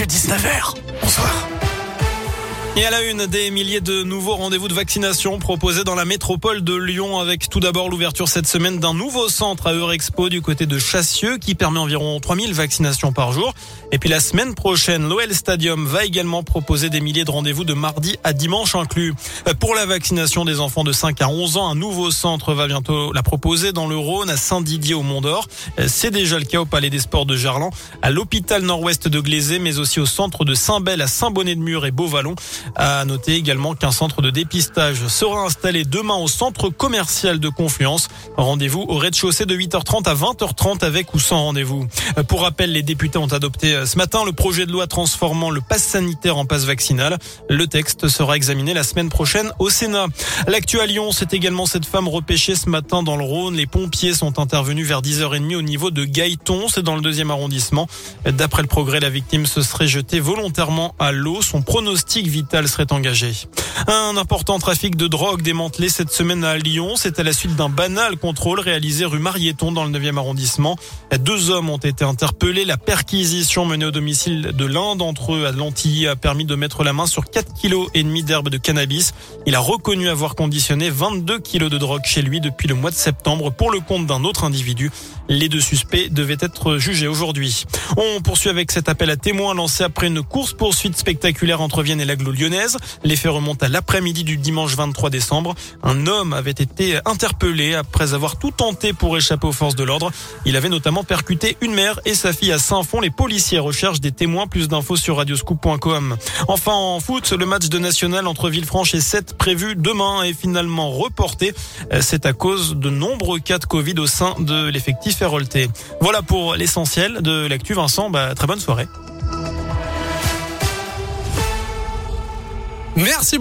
l'actu 19h. Bonsoir. Et à la une, des milliers de nouveaux rendez-vous de vaccination proposés dans la métropole de Lyon avec tout d'abord l'ouverture cette semaine d'un nouveau centre à Eurexpo du côté de Chassieux qui permet environ 3000 vaccinations par jour. Et puis la semaine prochaine, l'OL Stadium va également proposer des milliers de rendez-vous de mardi à dimanche inclus. Pour la vaccination des enfants de 5 à 11 ans, un nouveau centre va bientôt la proposer dans le Rhône à Saint-Didier au Mont-d'Or. C'est déjà le cas au Palais des Sports de Gerland, à l'hôpital nord-ouest de Glazé, mais aussi au centre de Saint-Bel à Saint-Bonnet-de-Mur et Beauvallon. À noter également qu'un centre de dépistage sera installé demain au centre commercial de Confluence. Rendez-vous au rez-de-chaussée de 8h30 à 20h30 avec ou sans rendez-vous. Pour rappel, les députés ont adopté ce matin le projet de loi transformant le pass sanitaire en passe vaccinal. Le texte sera examiné la semaine prochaine au Sénat. L'actu à Lyon, c'est également cette femme repêchée ce matin dans le Rhône. Les pompiers sont intervenus vers 10h30 au niveau de Gaëton, c'est dans le deuxième arrondissement. D'après le progrès, la victime se serait jetée volontairement à l'eau. Son pronostic vital serait engagé. Un important trafic de drogue démantelé cette semaine à Lyon. C'est à la suite d'un banal contrôle réalisé rue Marieton dans le 9e arrondissement. Deux hommes ont été interpellés. La perquisition menée au domicile de l'un d'entre eux à Lantilly a permis de mettre la main sur 4 kilos et demi d'herbe de cannabis. Il a reconnu avoir conditionné 22 kilos de drogue chez lui depuis le mois de septembre pour le compte d'un autre individu. Les deux suspects devaient être jugés aujourd'hui. On poursuit avec cet appel à témoins lancé après une course poursuite spectaculaire entre Vienne et l'Aglo lyonnaise. Les faits remontent à l'après-midi du dimanche 23 décembre. Un homme avait été interpellé après avoir tout tenté pour échapper aux forces de l'ordre. Il avait notamment percuté une mère et sa fille à Saint-Fond. Les policiers recherchent des témoins. Plus d'infos sur radioscoop.com. Enfin, en foot, le match de national entre Villefranche et 7 prévu demain est finalement reporté. C'est à cause de nombreux cas de Covid au sein de l'effectif Hérolté. Voilà pour l'essentiel de l'actu. Vincent, bah, très bonne soirée. Merci beaucoup.